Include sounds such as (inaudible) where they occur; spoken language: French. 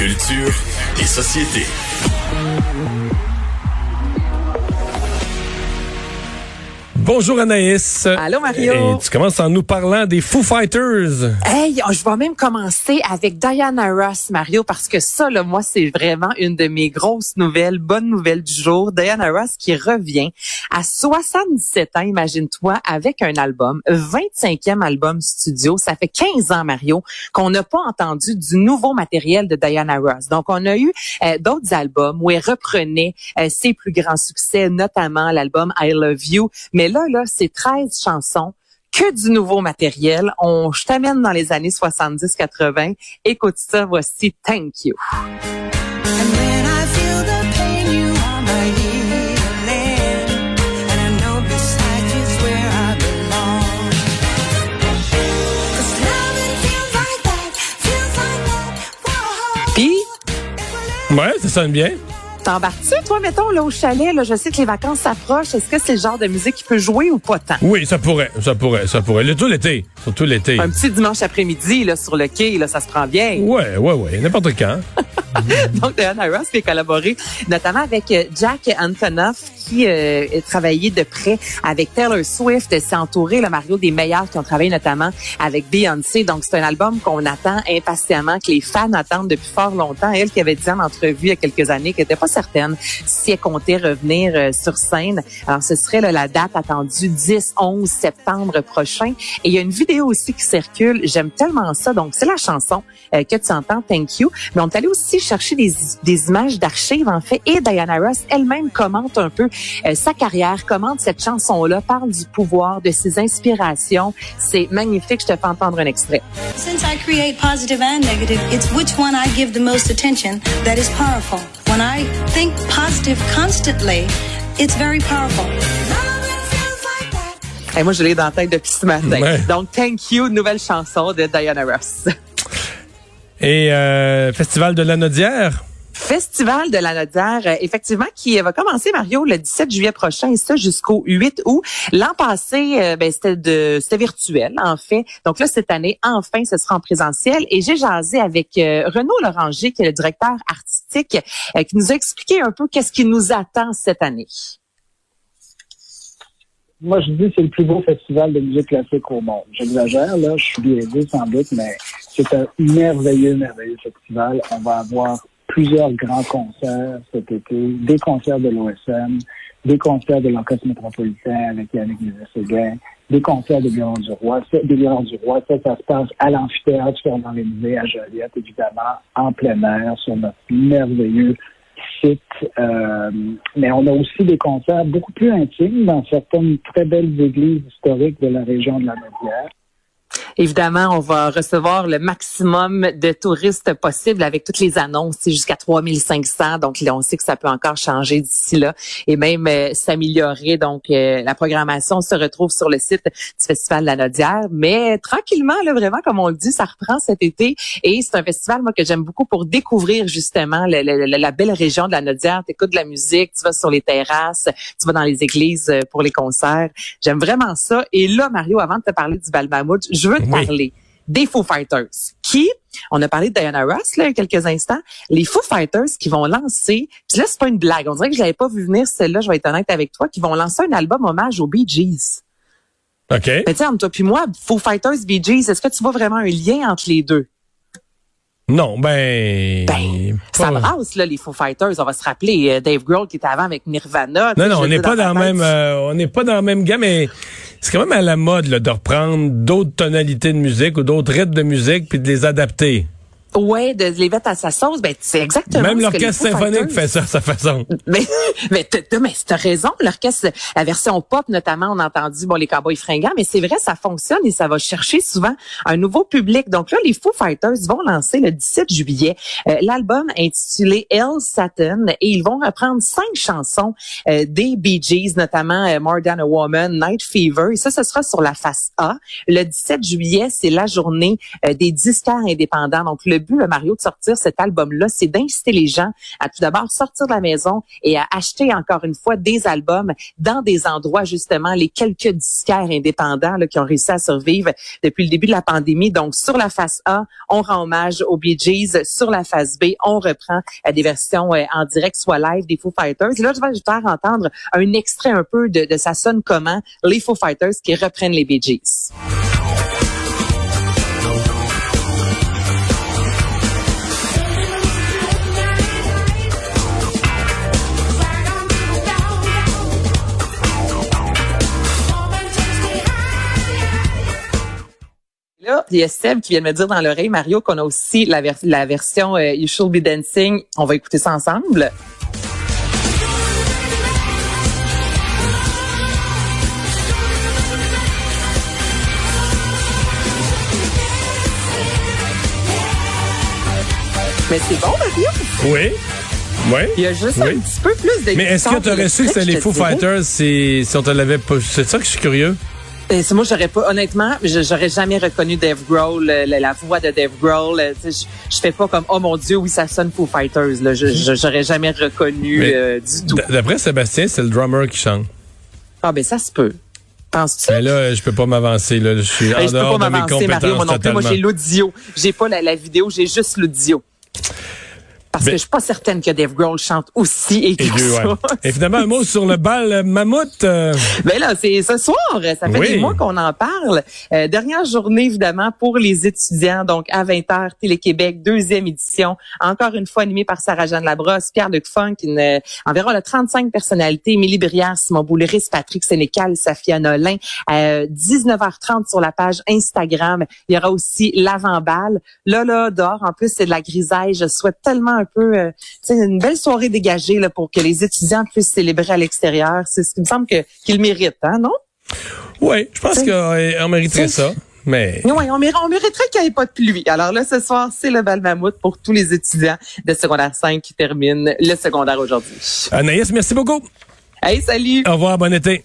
Culture et société. Bonjour Anaïs. Allô Mario. Et tu commences en nous parlant des Foo Fighters. Hey, je vais même commencer avec Diana Ross, Mario, parce que ça, là, moi, c'est vraiment une de mes grosses nouvelles, bonnes nouvelles du jour. Diana Ross qui revient à 77 ans, imagine-toi, avec un album, 25e album studio. Ça fait 15 ans, Mario, qu'on n'a pas entendu du nouveau matériel de Diana Ross. Donc, on a eu euh, d'autres albums où elle reprenait euh, ses plus grands succès, notamment l'album I Love You. Mais là, là, c'est 13 chansons que du nouveau matériel. On, je t'amène dans les années 70-80. Écoute ça, voici Thank You. Puis, Ouais, ça sonne bien. T'embarques-tu, toi, mettons, là, au chalet, là, je sais que les vacances s'approchent. Est-ce que c'est le genre de musique qui peut jouer ou pas tant? Oui, ça pourrait, ça pourrait, ça pourrait. Le tout l'été, surtout l'été. Un petit dimanche après-midi, là, sur le quai, là, ça se prend bien. Ouais, ouais, ouais, n'importe quand. (laughs) Donc, Diana Ross qui a collaboré notamment avec euh, Jack Antonoff qui euh, a travaillé de près avec Taylor Swift. s'est entouré, le Mario, des meilleurs qui ont travaillé notamment avec Beyoncé. Donc, c'est un album qu'on attend impatiemment, que les fans attendent depuis fort longtemps. Elle qui avait dit en entrevue il y a quelques années qu'elle n'était pas certaine si elle comptait revenir euh, sur scène. Alors, ce serait là, la date attendue 10-11 septembre prochain. Et il y a une vidéo aussi qui circule. J'aime tellement ça. Donc, c'est la chanson euh, que tu entends, Thank You. Mais on est allé aussi chercher des, des images d'archives, en fait. Et Diana Ross elle-même commente un peu euh, sa carrière, commente cette chanson-là, parle du pouvoir, de ses inspirations. C'est magnifique. Je te fais entendre un extrait. Since I create positive and negative, it's which one I give the most attention that is powerful. When I think positive constantly, it's very powerful. Et moi, je l'ai dans la tête depuis ce matin. Ouais. Donc, Thank You, nouvelle chanson de Diana Ross. Et euh, Festival de l'Anodière. Festival de la Nodière, euh, effectivement, qui va commencer, Mario, le 17 juillet prochain, et ça jusqu'au 8 août. L'an passé, euh, ben, c'était de c'était virtuel, en fait. Donc là, cette année, enfin, ce sera en présentiel. Et j'ai jasé avec euh, Renaud Loranger, qui est le directeur artistique, euh, qui nous a expliqué un peu qu'est-ce qui nous attend cette année. Moi, je dis que c'est le plus beau festival de musique classique au monde. J'exagère, là, je suis biaisé sans doute, mais c'est un merveilleux, merveilleux festival. On va avoir plusieurs grands concerts cet été, des concerts de l'OSM, des concerts de l'Orchestre métropolitain avec Yannick Nézet-Séguin, des concerts de Guillaume du Roi. Ça, de du Roi, ça, ça se passe à l'amphithéâtre Fernand Léminé à Joliette, évidemment, en plein air, sur notre merveilleux site. Euh, mais on a aussi des concerts beaucoup plus intimes dans certaines très belles églises historiques de la région de la Naudière. Évidemment, on va recevoir le maximum de touristes possible avec toutes les annonces, c'est jusqu'à 3500. Donc, on sait que ça peut encore changer d'ici là et même euh, s'améliorer. Donc, euh, la programmation se retrouve sur le site du Festival de la Nodière. Mais tranquillement, là, vraiment, comme on le dit, ça reprend cet été. Et c'est un festival, moi, que j'aime beaucoup pour découvrir justement la belle région de la Nodière. Tu écoutes de la musique, tu vas sur les terrasses, tu vas dans les églises euh, pour les concerts. J'aime vraiment ça. Et là, Mario, avant de te parler du bal je veux Oui. parler des Foo Fighters qui, on a parlé de Diana Ross là, il y a quelques instants, les Foo Fighters qui vont lancer, puis là c'est pas une blague, on dirait que je l'avais pas vu venir celle-là, je vais être honnête avec toi, qui vont lancer un album hommage aux Bee Gees. OK. Mais entre toi puis moi, Foo Fighters, Bee Gees, est-ce que tu vois vraiment un lien entre les deux? Non, ben... Ben, ça brasse, là, les Foo Fighters. On va se rappeler euh, Dave Grohl qui était avant avec Nirvana. Non, non, on n'est pas dans la même, euh, on n'est pas dans la même gamme, mais c'est quand même à la mode là, de reprendre d'autres tonalités de musique ou d'autres rythmes de musique puis de les adapter. Ouais, de les mettre à sa sauce, ben c'est exactement Même l'orchestre symphonique fait ça à sa façon. Mais, mais t'as, raison, l'orchestre, la version pop notamment, on a entendu bon les Cowboys fringants, mais c'est vrai, ça fonctionne et ça va chercher souvent un nouveau public. Donc là, les Foo Fighters vont lancer le 17 juillet euh, l'album intitulé Hell Satin et ils vont reprendre cinq chansons euh, des Bee Gees, notamment euh, More Than a Woman, Night Fever. Et ça, ce sera sur la face A. Le 17 juillet, c'est la journée euh, des disquaires indépendants. Donc le but, Mario, de sortir cet album-là, c'est d'inciter les gens à tout d'abord sortir de la maison et à acheter encore une fois des albums dans des endroits, justement, les quelques disquaires indépendants là, qui ont réussi à survivre depuis le début de la pandémie. Donc, sur la face A, on rend hommage aux Bee Gees. Sur la face B, on reprend euh, des versions euh, en direct, soit live des Foo Fighters. Et là, je vais vous faire entendre un extrait un peu de, de ça sonne comment, les Foo Fighters qui reprennent les Bee Gees. Il y a Seb qui vient de me dire dans l'oreille, Mario, qu'on a aussi la, ver- la version euh, You Should Be Dancing. On va écouter ça ensemble. Mais c'est bon, Mario. Oui. Oui. Il y a juste Oui. un petit peu plus de Mais est-ce que tu aurais su que c'était les Foo Fighters si, si on te l'avait pas... C'est ça que je suis curieux? Euh, c'est moi, j'aurais pas, honnêtement, j'aurais jamais reconnu Dave Grohl, euh, la, la voix de Dave Grohl. euh, Je, je fais pas comme, oh mon Dieu, oui, ça sonne Foo Fighters. Là. Je, j'aurais jamais reconnu euh, du tout. D'après Sébastien, c'est le drummer qui chante. Ah ben ça se peut. Penses-tu? Mais là, je peux pas m'avancer. Là. Je suis en Ben, je peux pas de mes m'avancer, Mario, moi non plus. Moi, j'ai l'audio. J'ai pas la, la vidéo, j'ai juste l'audio. Parce que je suis pas certaine que Dave Grohl chante aussi Et que ouais. ça. Et finalement, un mot sur le bal euh, mammouth. euh, Ben là, c'est ce soir. Ça fait Oui. des mois qu'on en parle. Euh, dernière journée, évidemment, pour les étudiants. Donc, à 20h, Télé-Québec, deuxième édition. Encore une fois, animée par Sarah-Jeanne Labrosse, Pierre-Luc Funk, une, euh, environ là, 35 personnalités. Émilie Brière, Simon Bouliris, Patrick Sénécal, Safia Nolin. Euh, 19h30 sur la page Instagram. Il y aura aussi l'avant-balle. Là, là, dehors, en plus, c'est de la grisaille. Je souhaite tellement un peu, euh, une belle soirée dégagée là, pour que les étudiants puissent célébrer à l'extérieur. C'est ce qui me semble que qu'ils méritent, hein, non? Oui, je pense qu'on mériterait ça. Mais Oui, on, mériterait, on mériterait qu'il n'y ait pas de pluie. Alors là, ce soir, c'est le bal mammouth pour tous les étudiants de secondaire 5 qui terminent le secondaire aujourd'hui. Anaïs, merci beaucoup. Hey, salut! Au revoir, bon été.